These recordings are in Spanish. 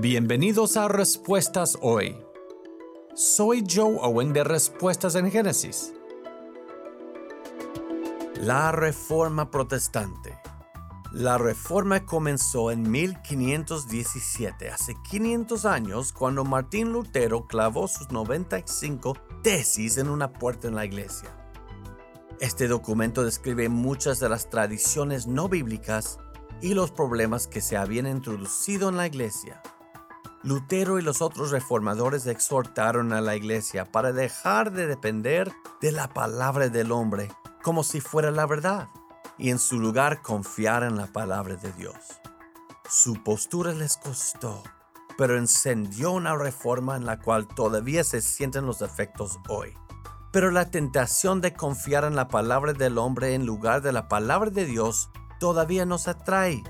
Bienvenidos a Respuestas Hoy. Soy Joe Owen de Respuestas en Génesis. La Reforma Protestante. La Reforma comenzó en 1517, hace 500 años, cuando Martín Lutero clavó sus 95 tesis en una puerta en la iglesia. Este documento describe muchas de las tradiciones no bíblicas y los problemas que se habían introducido en la iglesia. Lutero y los otros reformadores exhortaron a la iglesia para dejar de depender de la palabra del hombre como si fuera la verdad y en su lugar confiar en la palabra de Dios. Su postura les costó, pero encendió una reforma en la cual todavía se sienten los efectos hoy. Pero la tentación de confiar en la palabra del hombre en lugar de la palabra de Dios todavía nos atrae.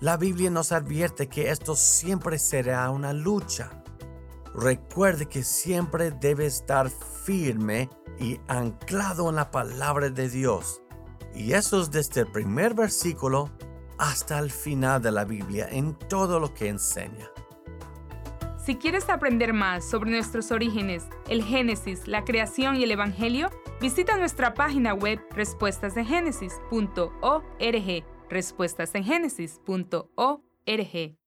La Biblia nos advierte que esto siempre será una lucha. Recuerde que siempre debe estar firme y anclado en la palabra de Dios. Y eso es desde el primer versículo hasta el final de la Biblia en todo lo que enseña. Si quieres aprender más sobre nuestros orígenes, el Génesis, la creación y el Evangelio, visita nuestra página web respuestasengénesis.org. Respuestasengenesis.org.